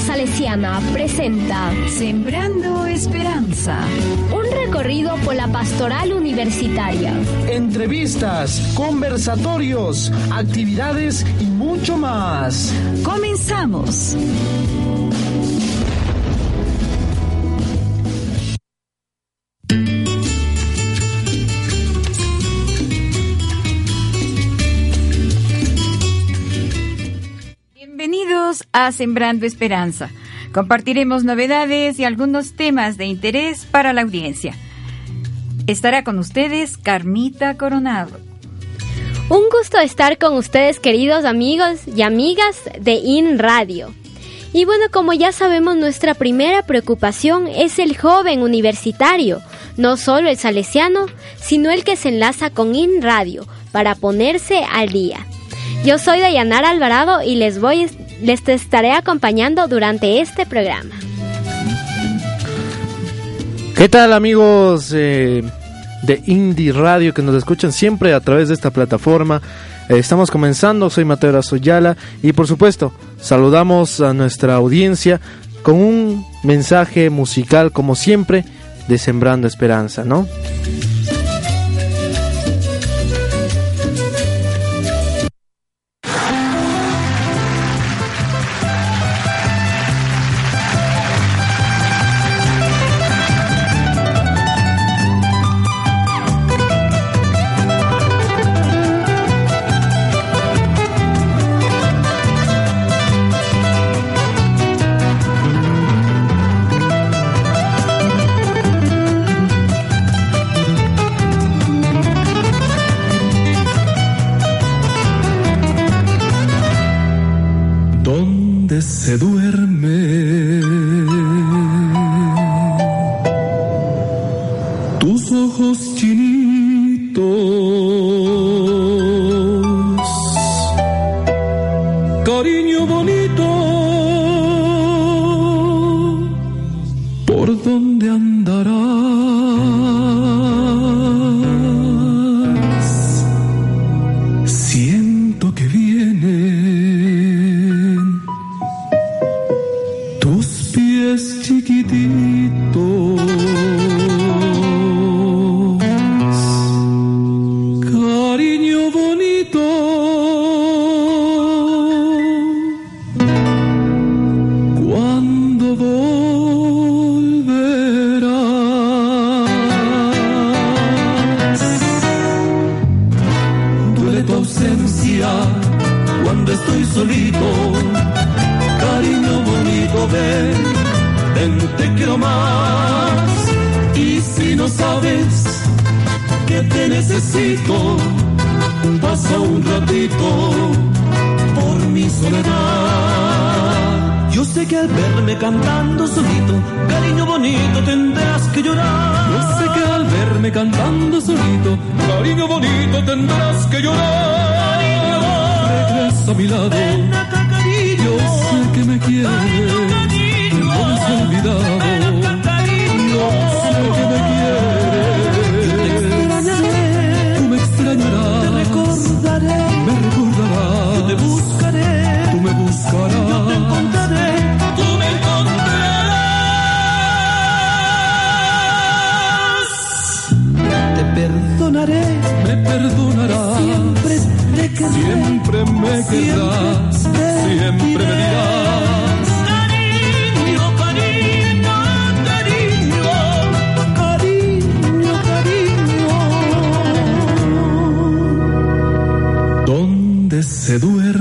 Salesiana presenta Sembrando Esperanza. Un recorrido por la pastoral universitaria. Entrevistas, conversatorios, actividades y mucho más. Comenzamos. A Sembrando Esperanza. Compartiremos novedades y algunos temas de interés para la audiencia. Estará con ustedes Carmita Coronado. Un gusto estar con ustedes, queridos amigos y amigas de IN Radio. Y bueno, como ya sabemos, nuestra primera preocupación es el joven universitario, no solo el salesiano, sino el que se enlaza con IN Radio para ponerse al día. Yo soy Dayanara Alvarado y les voy les estaré acompañando durante este programa. ¿Qué tal amigos eh, de Indie Radio que nos escuchan siempre a través de esta plataforma? Eh, estamos comenzando, soy Mateo Razoyala y por supuesto saludamos a nuestra audiencia con un mensaje musical como siempre de Sembrando Esperanza, ¿no? te quiero más. Y si no sabes que te necesito, pasa un ratito por mi soledad. Yo sé que al verme cantando solito, cariño bonito, tendrás que llorar. Yo sé que al verme cantando solito, cariño bonito, tendrás que llorar. Regresa a mi lado. Yo sé que me quieres olvidado. No sé que me quieres. Tú me extrañarás. Te recordaré. Me recordarás. Yo te buscaré. Tú me buscarás. Yo te encontraré. Tú me encontrarás. Te perdonaré. Me perdonarás. Siempre te querré. Siempre me querrás. Siempre, siempre me dirás. se duerme.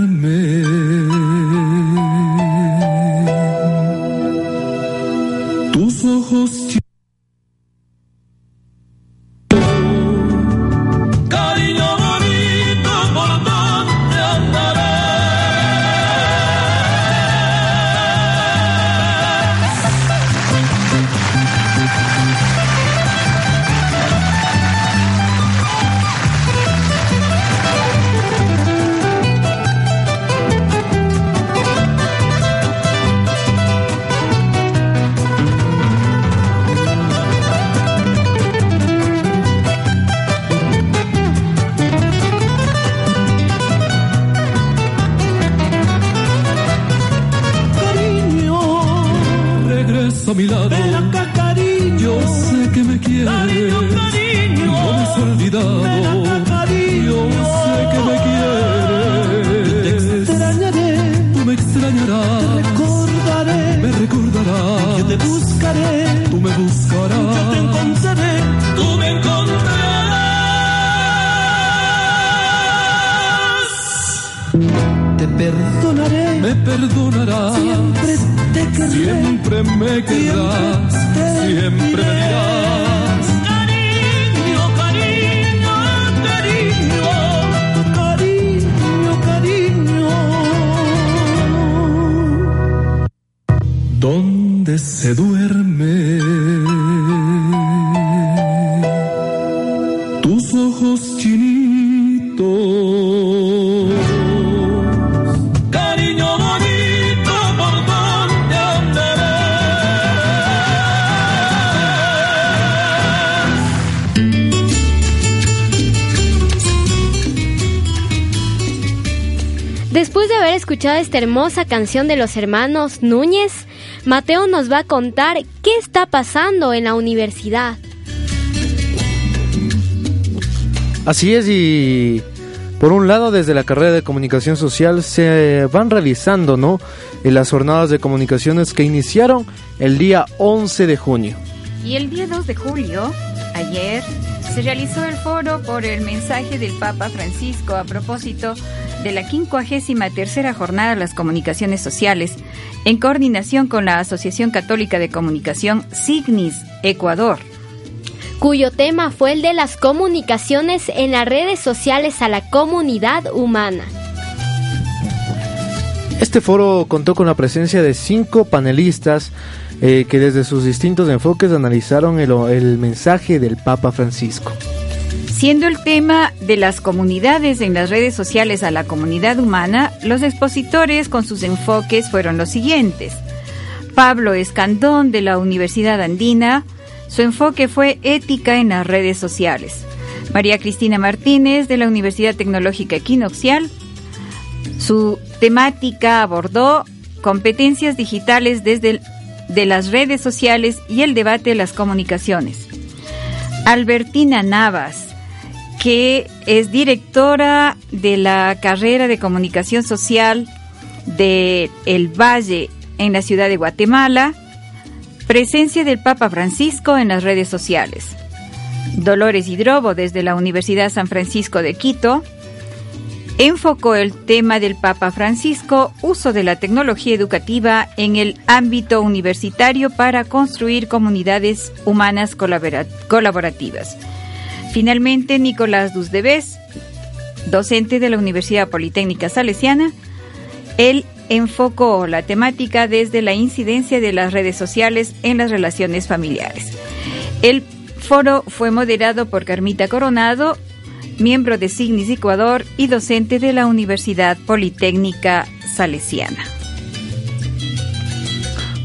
Después de haber escuchado esta hermosa canción de los hermanos Núñez, Mateo nos va a contar qué está pasando en la universidad. Así es, y por un lado, desde la carrera de comunicación social se van realizando, ¿no? En las jornadas de comunicaciones que iniciaron el día 11 de junio. Y el día 2 de julio, ayer, se realizó el foro por el mensaje del Papa Francisco a propósito de la 53 tercera jornada de las comunicaciones sociales, en coordinación con la Asociación Católica de Comunicación Signis Ecuador. cuyo tema fue el de las comunicaciones en las redes sociales a la comunidad humana. Este foro contó con la presencia de cinco panelistas eh, que desde sus distintos enfoques analizaron el, el mensaje del Papa Francisco. Siendo el tema de las comunidades en las redes sociales a la comunidad humana, los expositores con sus enfoques fueron los siguientes. Pablo Escandón de la Universidad Andina, su enfoque fue ética en las redes sociales. María Cristina Martínez de la Universidad Tecnológica Equinoxial, su temática abordó competencias digitales desde el- de las redes sociales y el debate de las comunicaciones. Albertina Navas, que es directora de la carrera de comunicación social de El Valle en la ciudad de Guatemala, presencia del Papa Francisco en las redes sociales. Dolores Hidrobo desde la Universidad San Francisco de Quito enfocó el tema del Papa Francisco, uso de la tecnología educativa en el ámbito universitario para construir comunidades humanas colabora- colaborativas. Finalmente, Nicolás Dusdebes, docente de la Universidad Politécnica Salesiana, él enfocó la temática desde la incidencia de las redes sociales en las relaciones familiares. El foro fue moderado por Carmita Coronado, miembro de Signis Ecuador y docente de la Universidad Politécnica Salesiana.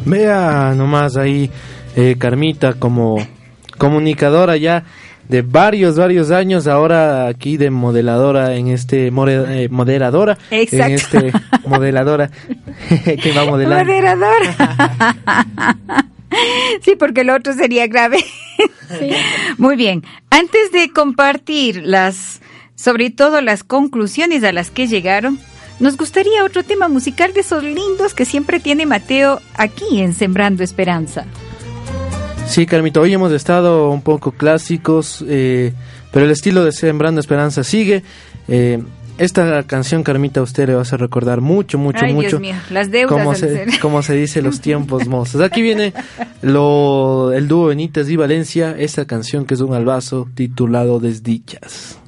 Vea nomás ahí, eh, Carmita, como comunicadora ya de varios, varios años, ahora aquí de modeladora en este, more- eh, moderadora, Exacto. en este, modeladora, que va modelando. Moderador. sí, porque el otro sería grave. Muy bien. Antes de compartir las, sobre todo las conclusiones a las que llegaron, nos gustaría otro tema musical de esos lindos que siempre tiene Mateo aquí en Sembrando Esperanza. Sí, Carmita, hoy hemos estado un poco clásicos, eh, pero el estilo de Sembrando Esperanza sigue. Eh, esta canción, Carmita, a usted le vas a recordar mucho, mucho, Ay, Dios mucho. mío, las deudas Como se, como se dice, los tiempos mozos. Aquí viene lo, el dúo Benítez y Valencia, esta canción que es un albazo titulado Desdichas.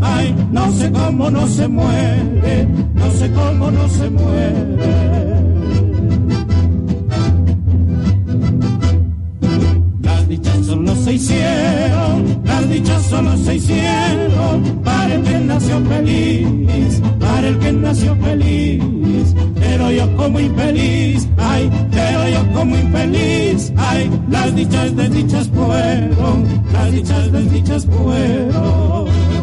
Ay, no sé cómo no se muere, no sé cómo no se muere. Las dichas solo se hicieron, las dichas solo se hicieron para el que nació feliz, para el que nació feliz. Pero yo como infeliz, ay, pero yo como infeliz, ay, las dichas desdichas fueron, las dichas desdichas fueron.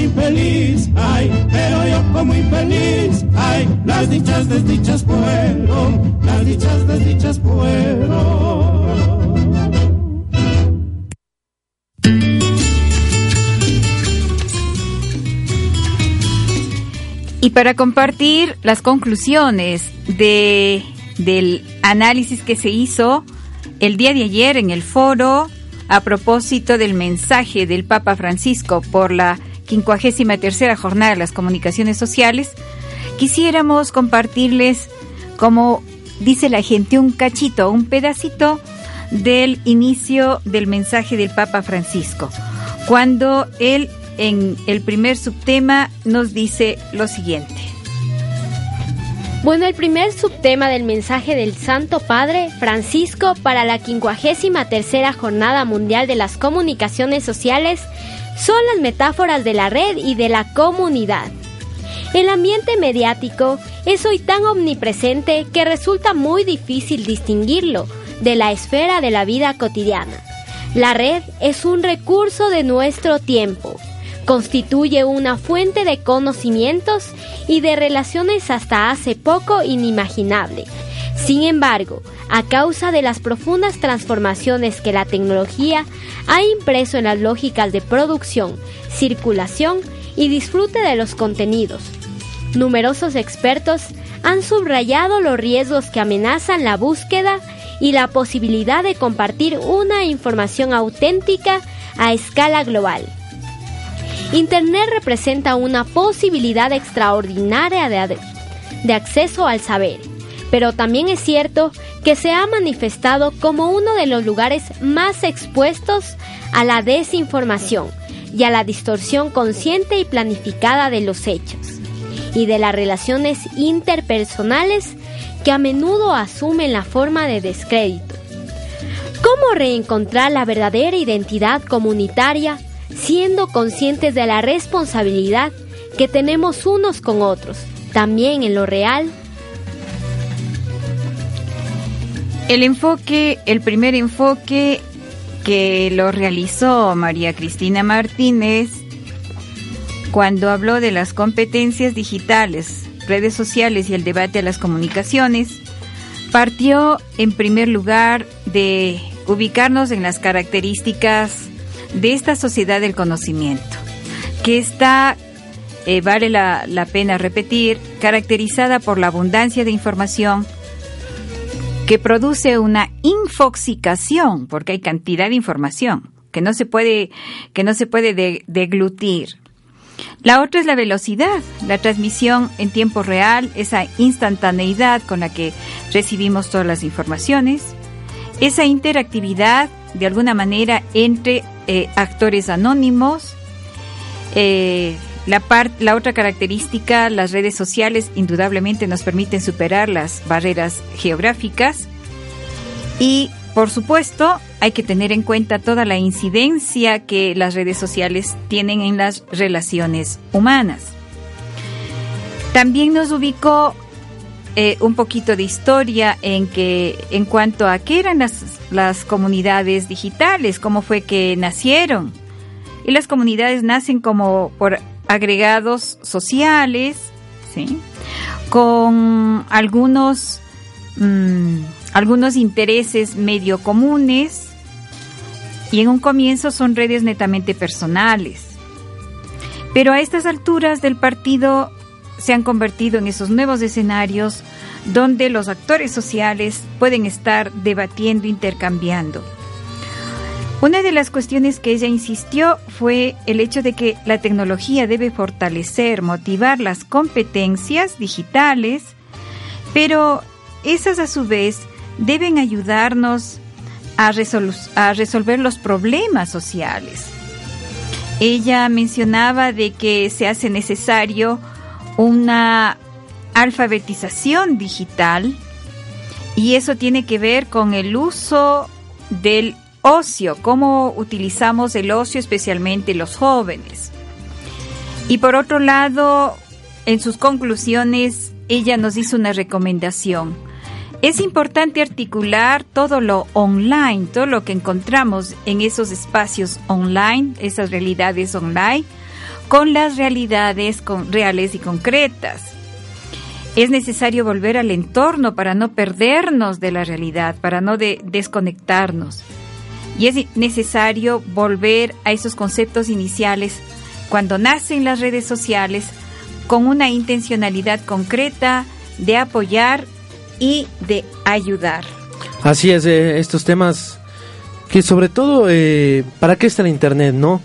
Infeliz, ay, pero yo como infeliz, ay, las dichas desdichas fueron, las dichas desdichas fueron. Y para compartir las conclusiones de, del análisis que se hizo el día de ayer en el foro a propósito del mensaje del Papa Francisco por la 53 jornada de las comunicaciones sociales, quisiéramos compartirles, como dice la gente, un cachito, un pedacito del inicio del mensaje del Papa Francisco, cuando él en el primer subtema nos dice lo siguiente. Bueno, el primer subtema del mensaje del Santo Padre Francisco para la 53 Jornada Mundial de las Comunicaciones Sociales son las metáforas de la red y de la comunidad. El ambiente mediático es hoy tan omnipresente que resulta muy difícil distinguirlo de la esfera de la vida cotidiana. La red es un recurso de nuestro tiempo constituye una fuente de conocimientos y de relaciones hasta hace poco inimaginable. Sin embargo, a causa de las profundas transformaciones que la tecnología ha impreso en las lógicas de producción, circulación y disfrute de los contenidos, numerosos expertos han subrayado los riesgos que amenazan la búsqueda y la posibilidad de compartir una información auténtica a escala global. Internet representa una posibilidad extraordinaria de, acceso al saber, pero también es cierto que se ha manifestado como uno de los lugares más expuestos a la desinformación y a la distorsión consciente y planificada de los hechos y de las relaciones interpersonales que a menudo asumen la forma de descrédito. ¿Cómo reencontrar la verdadera identidad comunitaria siendo conscientes de la responsabilidad que tenemos unos con otros, también en lo real. El enfoque, el primer enfoque que lo realizó María Cristina Martínez cuando habló de las competencias digitales, redes sociales y el debate de las comunicaciones, partió en primer lugar de ubicarnos en las características de esta sociedad del conocimiento, que está, eh, vale la pena repetir, caracterizada por la abundancia de información que produce una infoxicación, porque hay cantidad de información que no se puede, que no se puede de- deglutir. La otra es la velocidad, la transmisión en tiempo real, esa instantaneidad con la que recibimos todas las informaciones, esa interactividad de alguna manera entre eh, actores anónimos. Eh, la, otra característica, las redes sociales indudablemente nos permiten superar las barreras geográficas y por supuesto, hay que tener en cuenta toda la incidencia que las redes sociales tienen en las relaciones humanas. También nos ubicó eh, un poquito de historia en que en cuanto a qué eran las, las comunidades digitales, cómo fue que nacieron. Y las comunidades nacen como por agregados sociales, ¿sí? con algunos mm, algunos intereses medio comunes y en un comienzo son redes netamente personales. Pero a estas alturas del partido se han convertido en esos nuevos escenarios donde los actores sociales pueden estar debatiendo, intercambiando. Una de las cuestiones que ella insistió fue el hecho de que la tecnología debe fortalecer, motivar las competencias digitales, pero esas a su vez deben ayudarnos a, resolver los problemas sociales. Ella mencionaba de que se hace necesario una alfabetización digital y eso tiene que ver con el uso del ocio, cómo utilizamos el ocio especialmente los jóvenes. Y por otro lado, en sus conclusiones, ella nos hizo una recomendación es importante articular todo lo online, todo lo que encontramos en esos espacios online, esas realidades online, con las realidades reales y concretas. Es necesario volver al entorno para no perdernos de la realidad, para no desconectarnos. Y es necesario volver a esos conceptos iniciales cuando nacen las redes sociales con una intencionalidad concreta de apoyar y de ayudar. Así es, eh, estos temas que sobre todo, eh, ¿para qué está el Internet, no?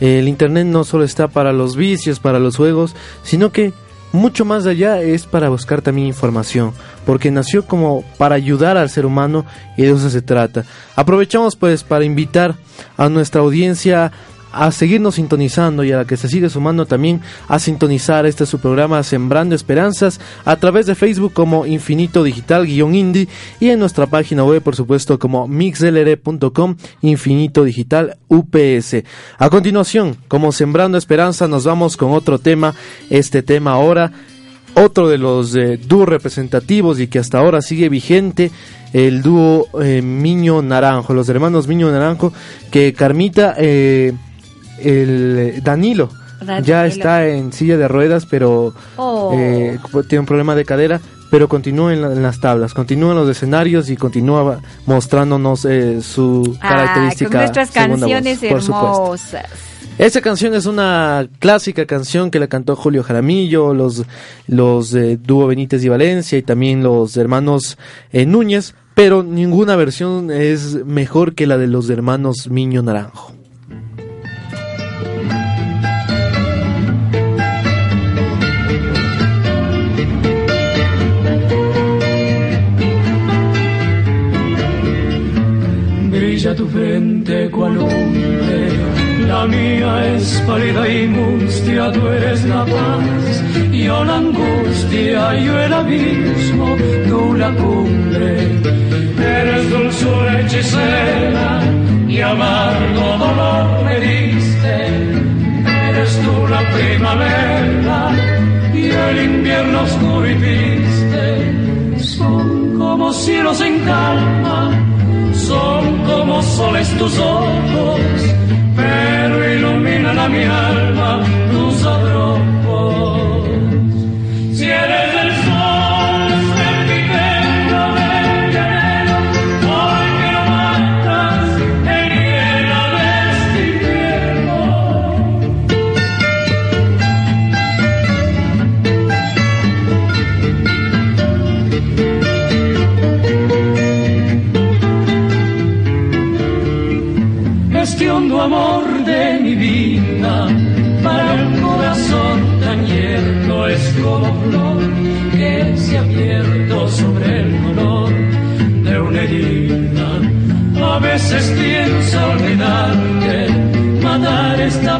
el Internet no solo está para los vicios, para los juegos, sino que mucho más allá es para buscar también información, porque nació como para ayudar al ser humano y de eso se trata. Aprovechamos pues para invitar a nuestra audiencia a seguirnos sintonizando y a la que se sigue sumando también a sintonizar este su programa Sembrando Esperanzas a través de Facebook como Infinito Digital-Indie y en nuestra página web por supuesto como mixlr.com Infinito Digital UPS. A continuación, como Sembrando Esperanza nos vamos con otro tema, este tema ahora otro de los eh, dúos representativos y que hasta ahora sigue vigente, el dúo eh, Miño Naranjo, los hermanos Miño Naranjo, que Carmita eh, el eh, Danilo, ya está en silla de ruedas, pero oh. eh, tiene un problema de cadera, pero continúa en, las tablas, continúa en los escenarios y continúa mostrándonos eh, su ah, característica. Con nuestras canciones hermosas. Esa canción es una clásica canción que la cantó Julio Jaramillo, los, los dúo Benítez y Valencia y también los hermanos Núñez, pero ninguna versión es mejor que la de los hermanos Miño Naranjo. Frente cual hombre, la mía es pálida y mustia, tú eres la paz, yo la angustia, yo el abismo, tú la cumbre, eres dulzura hechicera y amargo dolor me diste, eres tú la primavera y el invierno oscuro y triste, son como cielos en calma son como soles tus ojos, pero iluminan a mi alma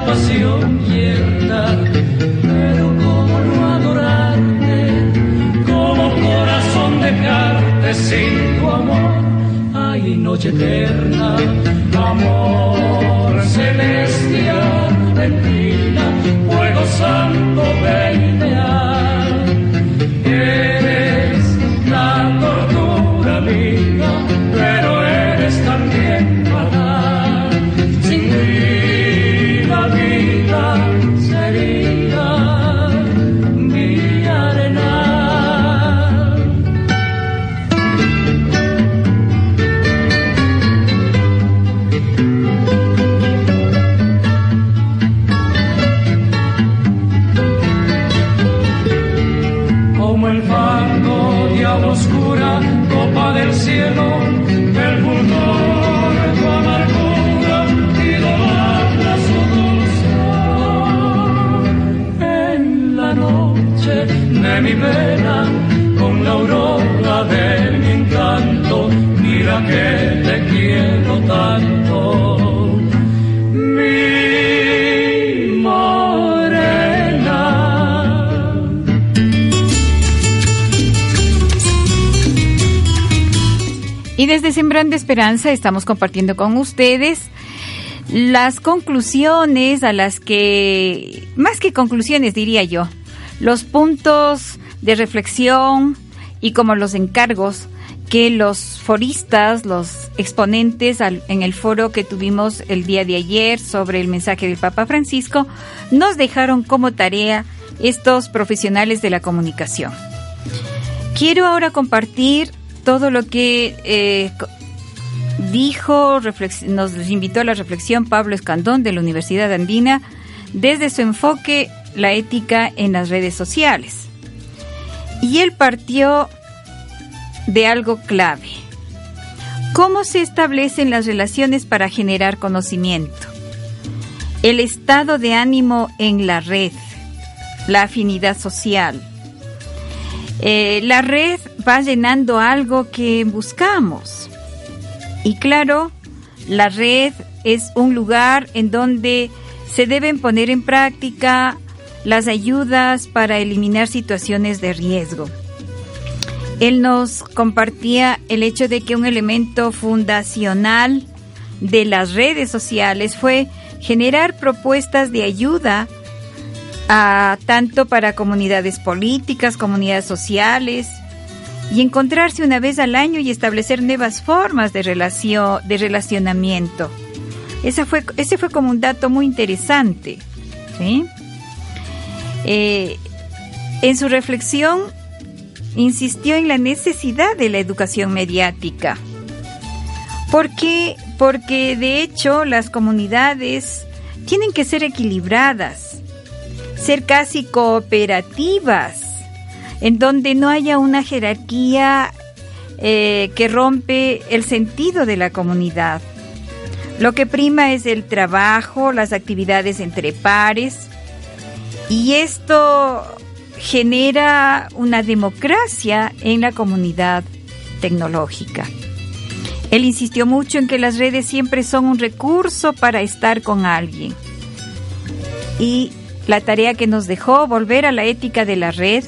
pasión yerna, pero cómo no adorarte, como corazón dejarte sin tu amor. Ay, noche eterna, Estamos compartiendo con ustedes las conclusiones a las que, más que conclusiones diría yo, los puntos de reflexión y como los encargos que los foristas, los exponentes en el foro que tuvimos el día de ayer sobre el mensaje del Papa Francisco, nos dejaron como tarea estos profesionales de la comunicación. Quiero ahora compartir todo lo que eh, dijo, nos invitó a la reflexión Pablo Escandón de la Universidad Andina desde su enfoque la ética en las redes sociales. Y él partió de algo clave. ¿Cómo se establecen las relaciones para generar conocimiento? El estado de ánimo en la red, la afinidad social, eh, la red va llenando algo que buscamos. Y claro, la red es un lugar en donde se deben poner en práctica las ayudas para eliminar situaciones de riesgo. Él nos compartía el hecho de que un elemento fundacional de las redes sociales fue generar propuestas de ayuda a, tanto para comunidades políticas, comunidades sociales, y encontrarse una vez al año y establecer nuevas formas de, relación, de relacionamiento. Esa fue, ese fue como un dato muy interesante. ¿sí? Eh, en su reflexión insistió en la necesidad de la educación mediática. ¿Por qué? Porque de hecho las comunidades tienen que ser equilibradas, ser casi cooperativas, en donde no haya una jerarquía eh, que rompe el sentido de la comunidad. Lo que prima es el trabajo, las actividades entre pares, y esto genera una democracia en la comunidad tecnológica. Él insistió mucho en que las redes siempre son un recurso para estar con alguien. Y la tarea que nos dejó, volver a la ética de la red,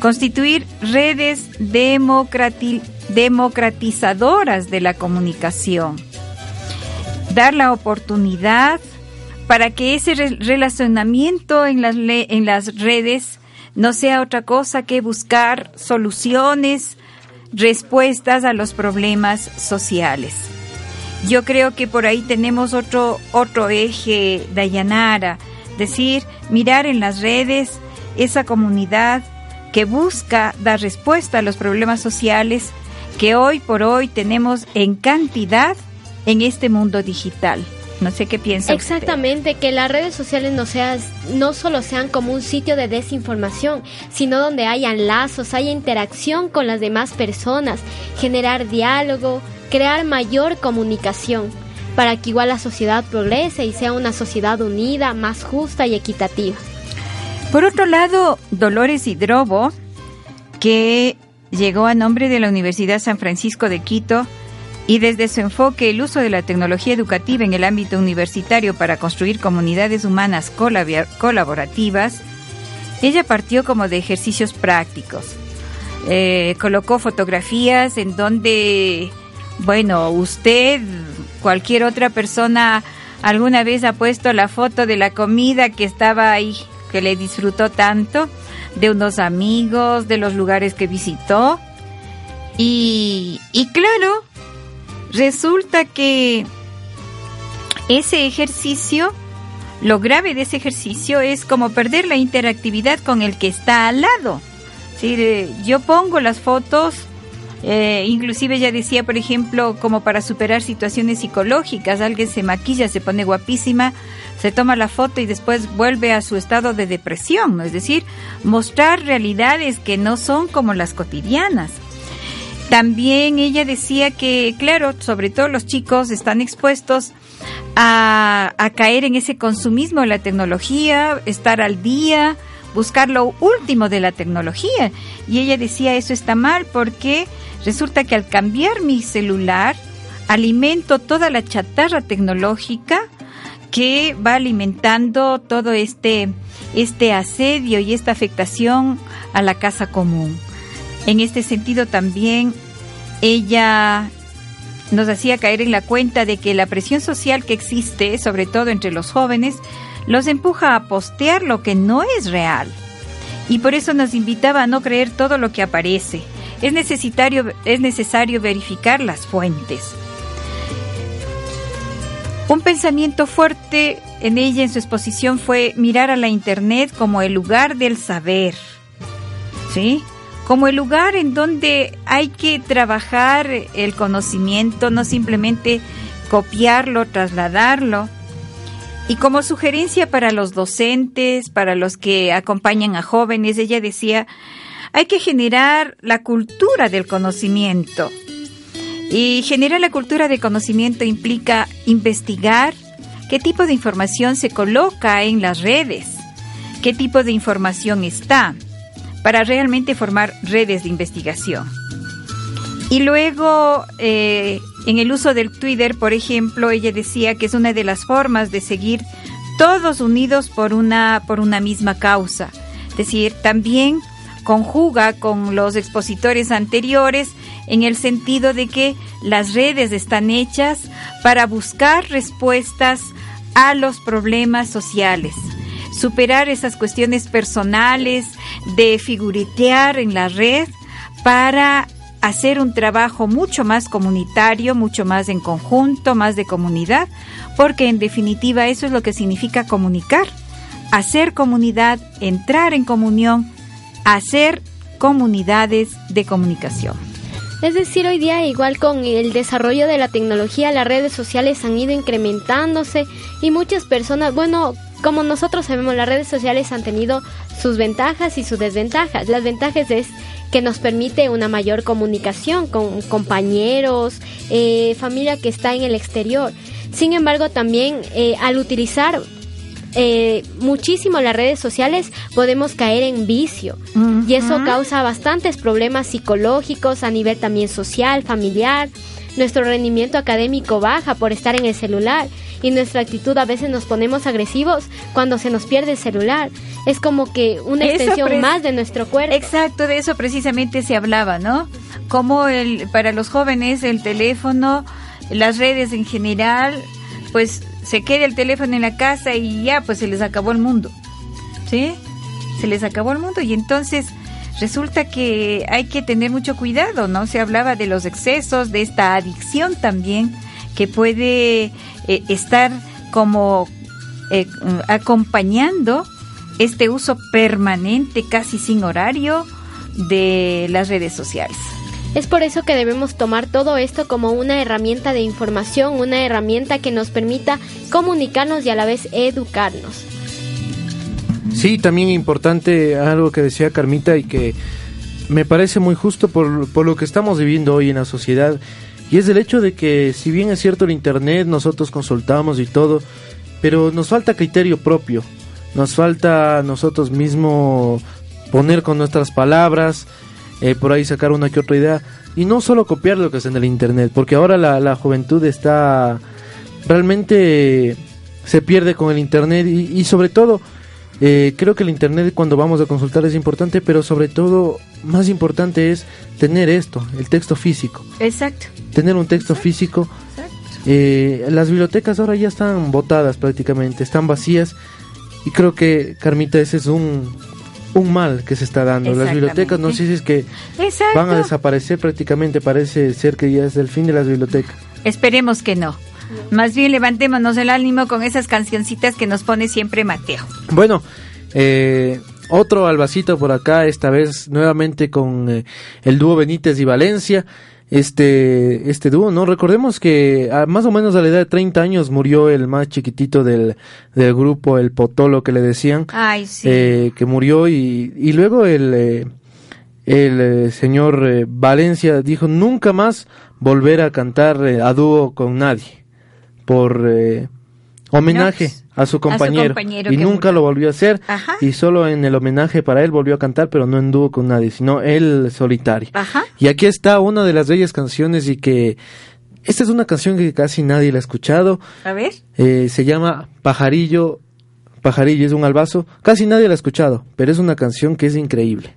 constituir redes democrati democratizadoras de la comunicación, dar la oportunidad para que ese re relacionamiento en las, en las redes no sea otra cosa que buscar soluciones, respuestas a los problemas sociales. Yo creo que por ahí tenemos otro, otro eje, Dayanara, decir, mirar en las redes esa comunidad que busca dar respuesta a los problemas sociales que hoy por hoy tenemos en cantidad en este mundo digital. No sé qué piensa Exactamente, que las redes sociales no, seas, no solo sean como un sitio de desinformación, sino donde hayan lazos, haya interacción con las demás personas, generar diálogo, crear mayor comunicación. para que igual la sociedad progrese y sea una sociedad unida, más justa y equitativa. Por otro lado, Dolores Hidrobo, que llegó a nombre de la Universidad San Francisco de Quito y desde su enfoque el uso de la tecnología educativa en el ámbito universitario para construir comunidades humanas colaborativas, ella partió como de ejercicios prácticos. Eh, colocó fotografías en donde, bueno, usted, cualquier otra persona, alguna vez ha puesto la foto de la comida que estaba ahí que le disfrutó tanto, de unos amigos, de los lugares que visitó. Y, claro, resulta que ese ejercicio, lo grave de ese ejercicio es como perder la interactividad con el que está al lado. ¿Sí? Yo pongo las fotos, eh, inclusive ya decía, por ejemplo, como para superar situaciones psicológicas, alguien se maquilla, se pone guapísima, se toma la foto y después vuelve a su estado de depresión, es decir, mostrar realidades que no son como las cotidianas. También ella decía que, claro, sobre todo los chicos están expuestos a, a caer en ese consumismo de la tecnología, estar al día, buscar lo último de la tecnología. Y ella decía, eso está mal porque resulta que al cambiar mi celular, alimento toda la chatarra tecnológica que va alimentando todo este, este asedio y esta afectación a la casa común. En este sentido también ella nos hacía caer en la cuenta de que la presión social que existe, sobre todo entre los jóvenes, los empuja a postear lo que no es real. Y por eso nos invitaba a no creer todo lo que aparece. Es necesario, es necesario verificar las fuentes. Un pensamiento fuerte en ella en su exposición fue mirar a la Internet como el lugar del saber, ¿sí? Como el lugar en donde hay que trabajar el conocimiento, no simplemente copiarlo, trasladarlo. Y como sugerencia para los docentes, para los que acompañan a jóvenes, ella decía, hay que generar la cultura del conocimiento, y generar la cultura de conocimiento implica investigar qué tipo de información se coloca en las redes, qué tipo de información está, para realmente formar redes de investigación. Y luego, eh, en el uso del Twitter, por ejemplo, ella decía que es una de las formas de seguir todos unidos por una, por una misma causa. Es decir, también conjuga con los expositores anteriores en el sentido de que las redes están hechas para buscar respuestas a los problemas sociales, superar esas cuestiones personales de figuretear en la red para hacer un trabajo mucho más comunitario, mucho más en conjunto, más de comunidad, porque en definitiva eso es lo que significa comunicar, hacer comunidad, entrar en comunión, hacer comunidades de comunicación. Es decir, hoy día igual con el desarrollo de la tecnología, las redes sociales han ido incrementándose y muchas personas, bueno, como nosotros sabemos, las redes sociales han tenido sus ventajas y sus desventajas. Las ventajas es que nos permite una mayor comunicación con compañeros, eh, familia que está en el exterior. Sin embargo, también eh, al utilizar eh, muchísimo las redes sociales podemos caer en vicio y eso causa bastantes problemas psicológicos a nivel también social, familiar. Nuestro rendimiento académico baja por estar en el celular y nuestra actitud a veces nos ponemos agresivos cuando se nos pierde el celular. Es como que una extensión más de nuestro cuerpo. Exacto, de eso precisamente se hablaba, ¿no? Como el, para los jóvenes el teléfono, las redes en general, pues se queda el teléfono en la casa y ya, pues se les acabó el mundo. ¿Sí? Se les acabó el mundo y entonces resulta que hay que tener mucho cuidado, ¿no? Se hablaba de los excesos, de esta adicción también que puede eh, estar como eh, acompañando este uso permanente, casi sin horario, de las redes sociales. Es por eso que debemos tomar todo esto como una herramienta de información, una herramienta que nos permita comunicarnos y a la vez educarnos. Sí, también importante algo que decía Carmita y que me parece muy justo por, lo que estamos viviendo hoy en la sociedad, Y es el hecho de que, si bien es cierto el Internet, nosotros consultamos y todo, pero nos falta criterio propio, nos falta nosotros mismos poner con nuestras palabras, eh, por ahí sacar una que otra idea, y no solo copiar lo que es en el Internet, porque ahora la, la juventud está realmente se pierde con el Internet y, y sobre todo eh, creo que el Internet cuando vamos a consultar es importante, pero sobre todo más importante es tener esto, el texto físico. Exacto. Tener un texto físico. Eh, las bibliotecas ahora ya están botadas prácticamente, están vacías y creo que, Carmita, ese es un, un mal que se está dando. Las bibliotecas, no sé si es que Exacto. van a desaparecer prácticamente, parece ser que ya es el fin de las bibliotecas. Esperemos que no. Más bien levantémonos el ánimo con esas cancioncitas que nos pone siempre Mateo. Bueno, eh, otro albacito por acá, esta vez nuevamente con eh, el dúo Benítez y Valencia. Este, este dúo, ¿no? Recordemos que a más o menos a la edad de 30 años murió el más chiquitito del, del grupo, el Potolo que le decían. Ay, sí. eh, que murió y, y luego el, eh, el eh, señor eh, Valencia dijo nunca más volver a cantar a dúo con nadie por eh, homenaje pues, a su compañero, compañero y nunca murió. lo volvió a hacer Ajá. y solo en el homenaje para él volvió a cantar pero no en dúo con nadie sino él solitario Ajá. y aquí está una de las bellas canciones y que esta es una canción que casi nadie la ha escuchado A ver. eh, se llama Pajarillo. Pajarillo es un albazo. Casi nadie la ha escuchado, pero es una canción que es increíble.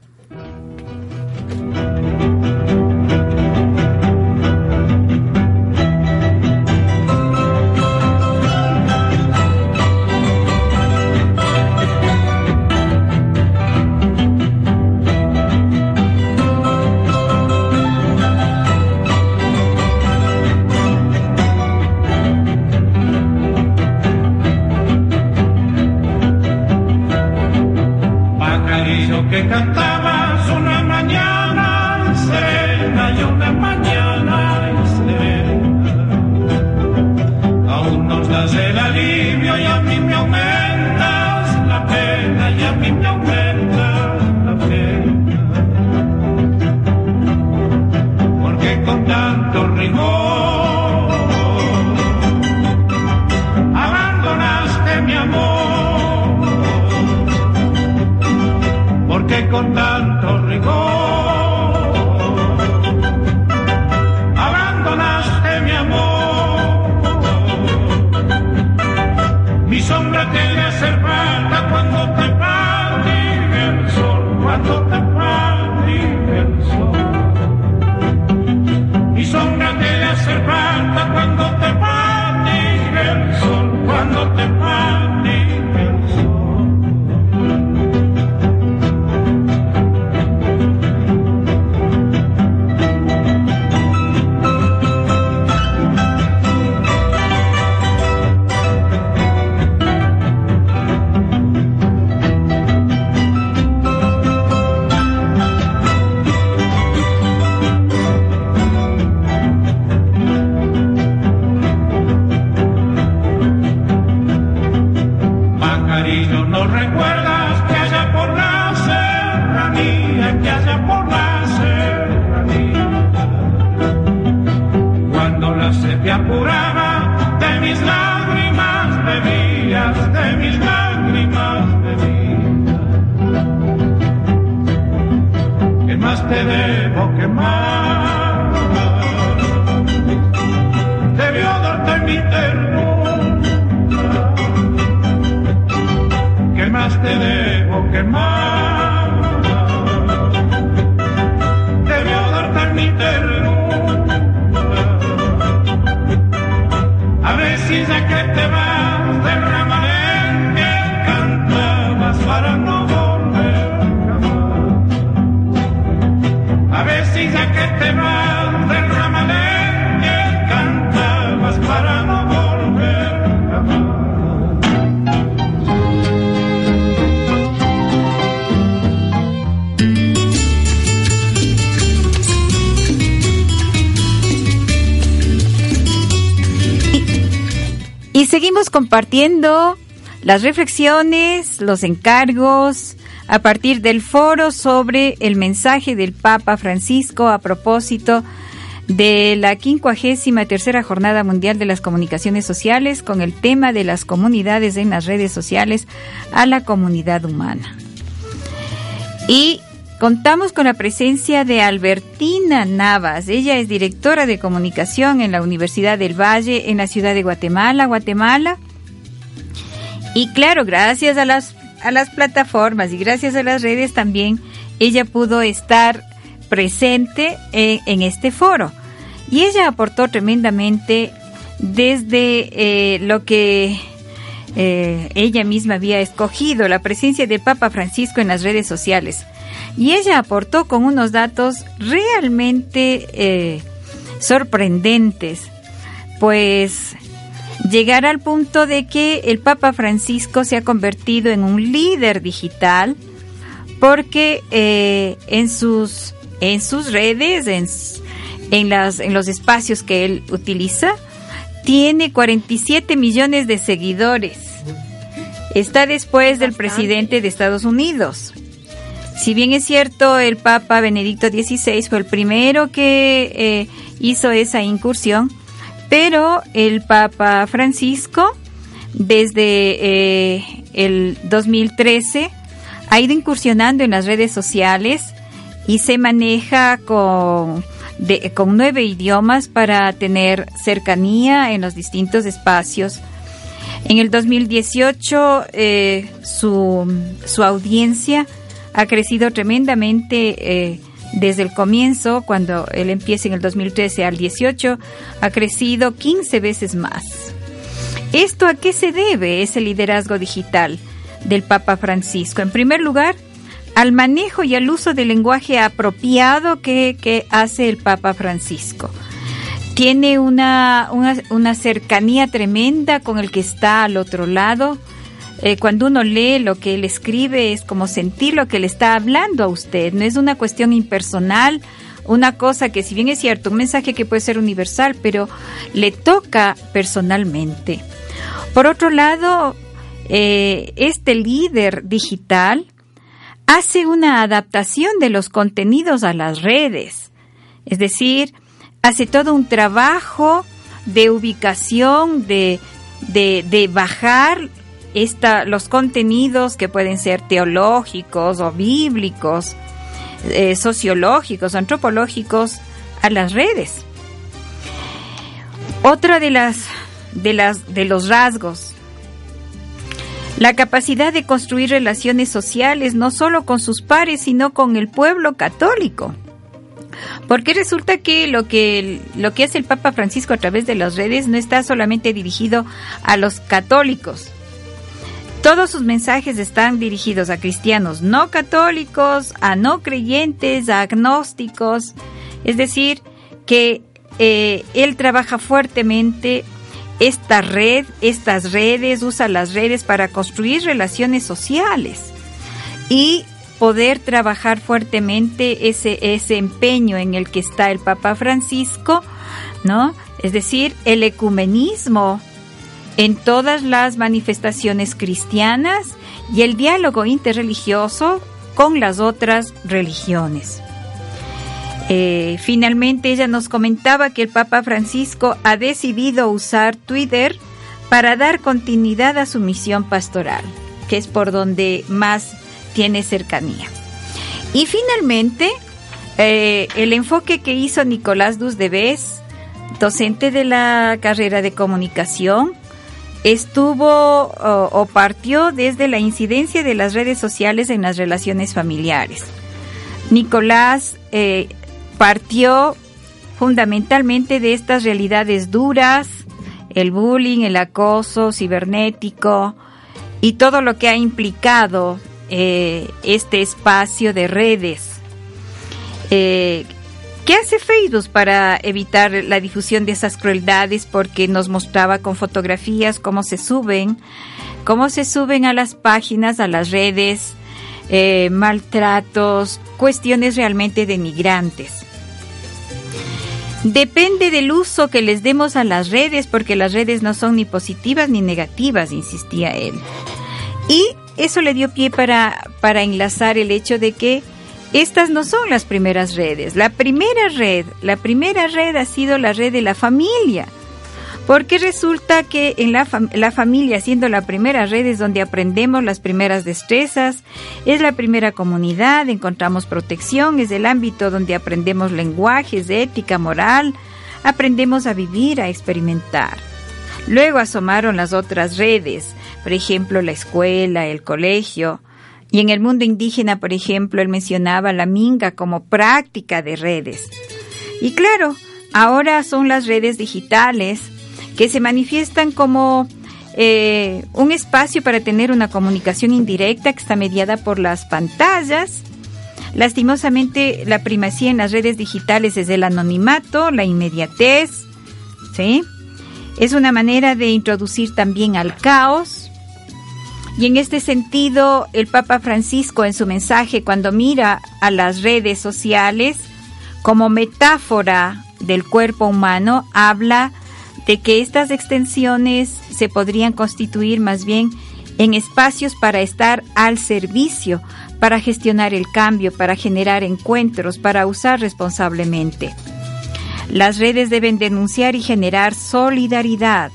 Compartiendo las reflexiones, los encargos a partir del foro sobre el mensaje del Papa Francisco a propósito de la 53 tercera Jornada Mundial de las Comunicaciones Sociales con el tema de las comunidades en las redes sociales a la comunidad humana. Y contamos con la presencia de Albertina Navas. Ella es directora de comunicación en la Universidad del Valle en la ciudad de Guatemala, Guatemala. Y claro, gracias a las, a las plataformas y gracias a las redes también, ella pudo estar presente en, este foro. Y ella aportó tremendamente desde eh, lo que eh, ella misma había escogido, la presencia del Papa Francisco en las redes sociales. Y ella aportó con unos datos realmente eh, sorprendentes, pues llegar al punto de que el Papa Francisco se ha convertido en un líder digital, porque en sus en sus redes, en, en, las, en los espacios que él utiliza, tiene 47 millones de seguidores. Está después del presidente de Estados Unidos. Si bien es cierto, el Papa Benedicto XVI fue el primero que eh, hizo esa incursión, pero el Papa Francisco, desde eh, el 2013, ha ido incursionando en las redes sociales y se maneja con, nueve idiomas para tener cercanía en los distintos espacios. En el 2018 eh, su, audiencia ha crecido tremendamente eh, desde el comienzo, cuando él empieza en el 2013 al 18, ha crecido 15 veces más. ¿Esto a qué se debe ese liderazgo digital del Papa Francisco? En primer lugar, al manejo y al uso del lenguaje apropiado que, hace el Papa Francisco. Tiene una, una, cercanía tremenda con el que está al otro lado. Eh, cuando uno lee lo que él escribe es como sentir lo que le está hablando a usted. No es una cuestión impersonal, una cosa que si bien es cierto, un mensaje que puede ser universal, pero le toca personalmente. Por otro lado, eh, este líder digital hace una adaptación de los contenidos a las redes. Es decir, hace todo un trabajo de ubicación, de, de, bajar esta, los contenidos que pueden ser teológicos o bíblicos, eh, sociológicos, antropológicos, a las redes. Otra de las de las de los rasgos la capacidad de construir relaciones sociales no solo con sus pares, sino con el pueblo católico. Porque resulta que lo que lo que hace el Papa Francisco a través de las redes no está solamente dirigido a los católicos. Todos sus mensajes están dirigidos a cristianos no católicos, a no creyentes, a agnósticos. Es decir, que eh, él trabaja fuertemente esta red, estas redes, usa las redes para construir relaciones sociales y poder trabajar fuertemente ese, ese empeño en el que está el Papa Francisco, ¿no? Es decir, el ecumenismo en todas las manifestaciones cristianas y el diálogo interreligioso con las otras religiones. Eh, finalmente ella nos comentaba que el Papa Francisco ha decidido usar Twitter para dar continuidad a su misión pastoral, que es por donde más tiene cercanía. Y finalmente, eh, el enfoque que hizo Nicolás Dusdebes, docente de la carrera de comunicación, estuvo o, partió desde la incidencia de las redes sociales en las relaciones familiares. Nicolás eh, partió fundamentalmente de estas realidades duras, el bullying, el acoso cibernético y todo lo que ha implicado eh, este espacio de redes. Eh, ¿Qué hace Facebook para evitar la difusión de esas crueldades? Porque nos mostraba con fotografías cómo se suben, cómo se suben a las páginas, a las redes, eh, maltratos, cuestiones realmente de migrantes. Depende del uso que les demos a las redes, porque las redes no son ni positivas ni negativas, insistía él. Y eso le dio pie para, para enlazar el hecho de que estas no son las primeras redes. La primera red, la primera red ha sido la red de la familia. Porque resulta que en la, la, familia, siendo la primera red, es donde aprendemos las primeras destrezas, es la primera comunidad, encontramos protección, es el ámbito donde aprendemos lenguajes, ética, moral, aprendemos a vivir, a experimentar. Luego asomaron las otras redes, por ejemplo, la escuela, el colegio, y en el mundo indígena, por ejemplo, él mencionaba la minga como práctica de redes. Y claro, ahora son las redes digitales que se manifiestan como eh, un espacio para tener una comunicación indirecta que está mediada por las pantallas. Lastimosamente, la primacía en las redes digitales es el anonimato, la inmediatez, ¿sí? Es una manera de introducir también al caos, y en este sentido, el Papa Francisco en su mensaje, cuando mira a las redes sociales como metáfora del cuerpo humano, habla de que estas extensiones se podrían constituir más bien en espacios para estar al servicio, para gestionar el cambio, para generar encuentros, para usar responsablemente. Las redes deben denunciar y generar solidaridad,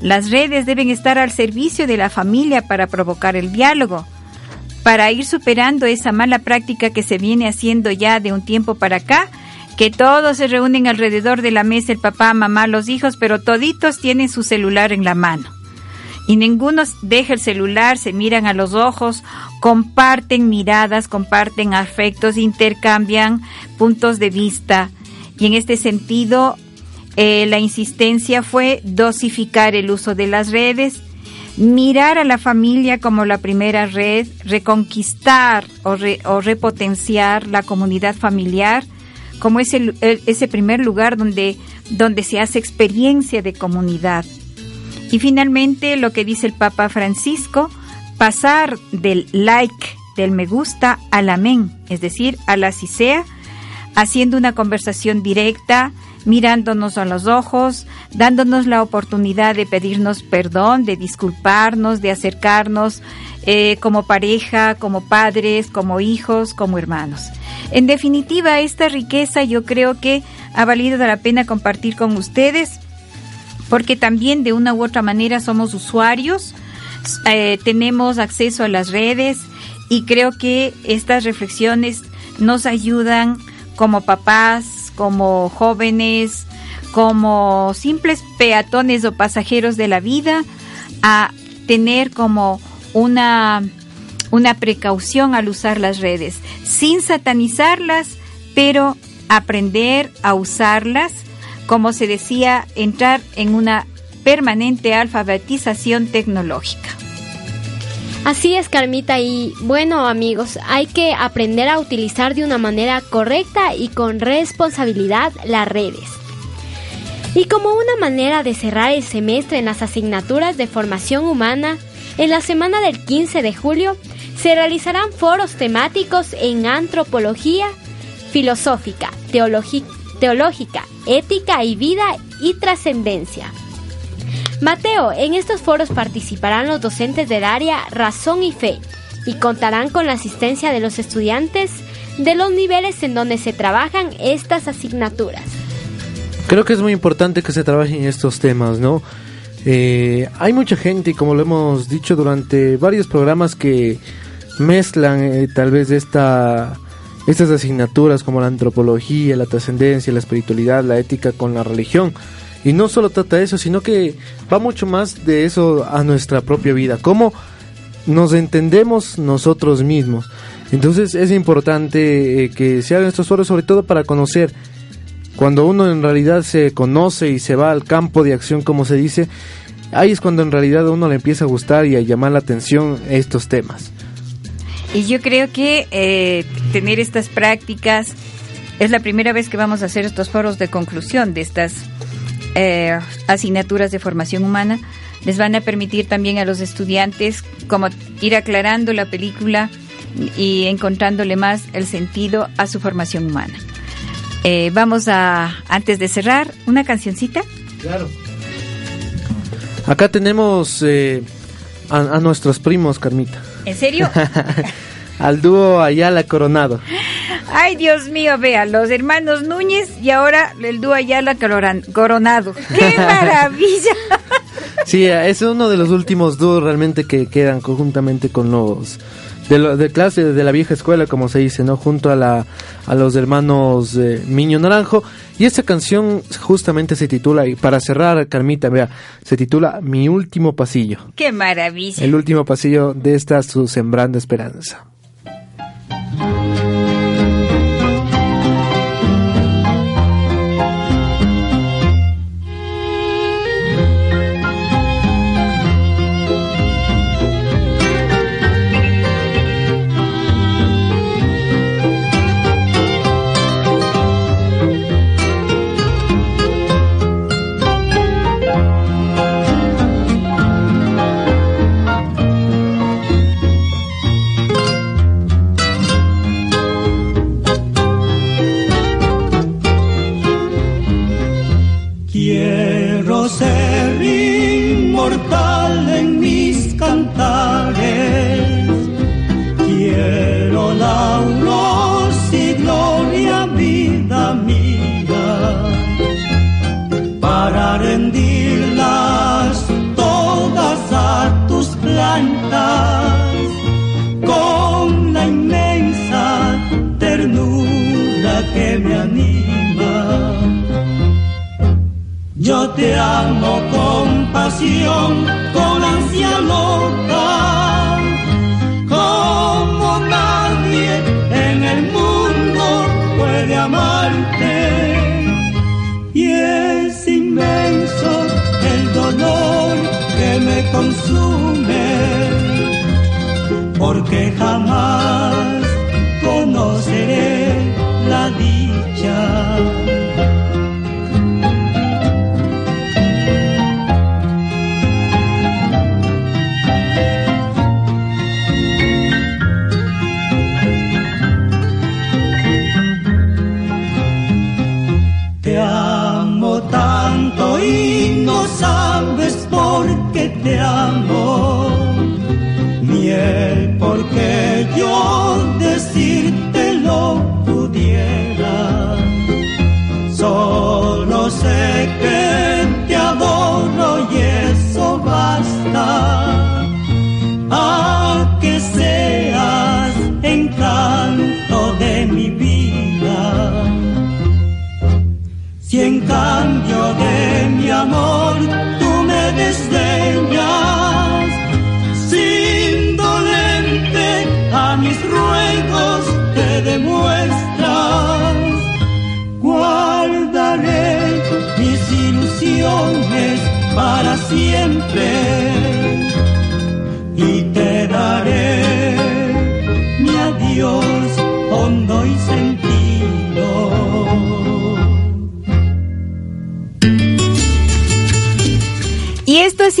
las redes deben estar al servicio de la familia para provocar el diálogo, para ir superando esa mala práctica que se viene haciendo ya de un tiempo para acá, que todos se reúnen alrededor de la mesa, el papá, mamá, los hijos, pero toditos tienen su celular en la mano. Y ninguno deja el celular, se miran a los ojos, comparten miradas, comparten afectos, intercambian puntos de vista. Y en este sentido, eh, la insistencia fue dosificar el uso de las redes, mirar a la familia como la primera red, reconquistar o, repotenciar la comunidad familiar como ese, ese primer lugar donde, donde se hace experiencia de comunidad. Y finalmente lo que dice el Papa Francisco, pasar del like, del me gusta, al amén, es decir, a la sea, haciendo una conversación directa, mirándonos a los ojos, dándonos la oportunidad de pedirnos perdón, de disculparnos, de acercarnos eh, como pareja, como padres, como hijos, como hermanos. En definitiva, esta riqueza yo creo que ha valido la pena compartir con ustedes porque también de una u otra manera somos usuarios, eh, tenemos acceso a las redes y creo que estas reflexiones nos ayudan como papás, como jóvenes, como simples peatones o pasajeros de la vida, a tener como una, una precaución al usar las redes, sin satanizarlas, pero aprender a usarlas, como se decía, entrar en una permanente alfabetización tecnológica. Así es, Carmita, y bueno amigos, hay que aprender a utilizar de una manera correcta y con responsabilidad las redes. Y como una manera de cerrar el semestre en las asignaturas de formación humana, en la semana del 15 de julio se realizarán foros temáticos en antropología, filosófica, teológica, ética y vida y trascendencia. Mateo, en estos foros participarán los docentes del área Razón y Fe y contarán con la asistencia de los estudiantes de los niveles en donde se trabajan estas asignaturas. Creo que es muy importante que se trabajen estos temas, ¿no? Eh, hay mucha gente, como lo hemos dicho durante varios programas, que mezclan eh, tal vez esta, estas asignaturas como la antropología, la trascendencia, la espiritualidad, la ética con la religión. Y no solo trata eso, sino que va mucho más de eso a nuestra propia vida. Cómo nos entendemos nosotros mismos. Entonces es importante eh, que se hagan estos foros, sobre todo para conocer. Cuando uno en realidad se conoce y se va al campo de acción, como se dice, ahí es cuando en realidad a uno le empieza a gustar y a llamar la atención estos temas. Y yo creo que eh, tener estas prácticas es la primera vez que vamos a hacer estos foros de conclusión de estas eh, asignaturas de formación humana les van a permitir también a los estudiantes como ir aclarando la película y encontrándole más el sentido a su formación humana. Eh, vamos a, antes de cerrar, una cancioncita. Claro. Acá tenemos eh, a, nuestros primos, Carmita. ¿En serio? Al dúo Ayala Coronado. Ay, Dios mío, vea, los hermanos Núñez y ahora el dúo Ayala Coronado. ¡Qué maravilla! Sí, es uno de los últimos dúos realmente que quedan conjuntamente con los de, de clase de la vieja escuela, como se dice, ¿no? Junto a, la, a los hermanos eh, Miño Naranjo. Y esta canción justamente se titula, y para cerrar, Carmita, vea, se titula Mi último pasillo. ¡Qué maravilla! El último pasillo de esta su sembrando esperanza. te amo.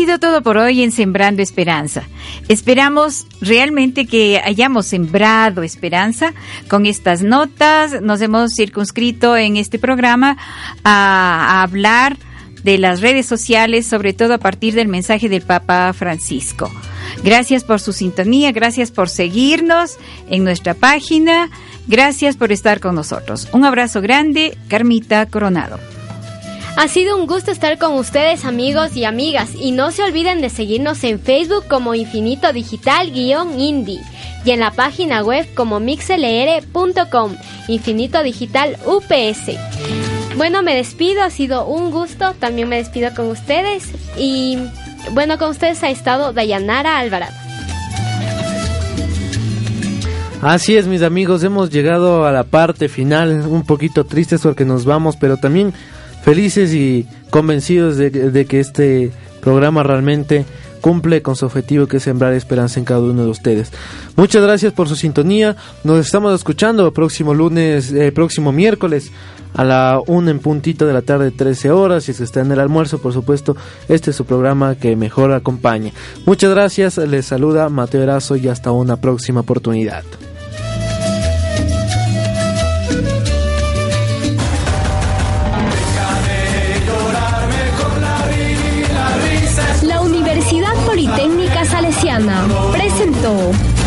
Todo por hoy en Sembrando Esperanza. Esperamos realmente que hayamos sembrado esperanza con estas notas. Nos hemos circunscrito en este programa a, a hablar de las redes sociales, sobre todo a partir del mensaje del Papa Francisco. Gracias por su sintonía, gracias por seguirnos en nuestra página, gracias por estar con nosotros. Un abrazo grande, Carmita Coronado. Ha sido un gusto estar con ustedes amigos y amigas y no se olviden de seguirnos en Facebook como Infinito Digital-Indie y en la página web como mixlr.com Infinito Digital UPS. Bueno, me despido, ha sido un gusto, también me despido con ustedes y bueno, con ustedes ha estado Dayanara Alvarado. Así es, mis amigos, hemos llegado a la parte final, un poquito tristes porque nos vamos, pero también felices y convencidos de, que este programa realmente cumple con su objetivo que es sembrar esperanza en cada uno de ustedes. Muchas gracias por su sintonía. Nos estamos escuchando el próximo lunes, eh, próximo miércoles a la una en puntito de la tarde, 13 horas. Si se está en el almuerzo, por supuesto, este es su programa que mejor acompaña. Muchas gracias. Les saluda Mateo Erazo y hasta una próxima oportunidad.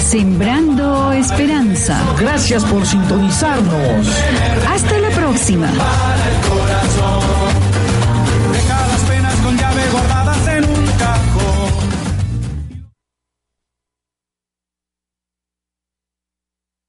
Sembrando Esperanza. Gracias por sintonizarnos. Hasta la próxima. Para el corazón.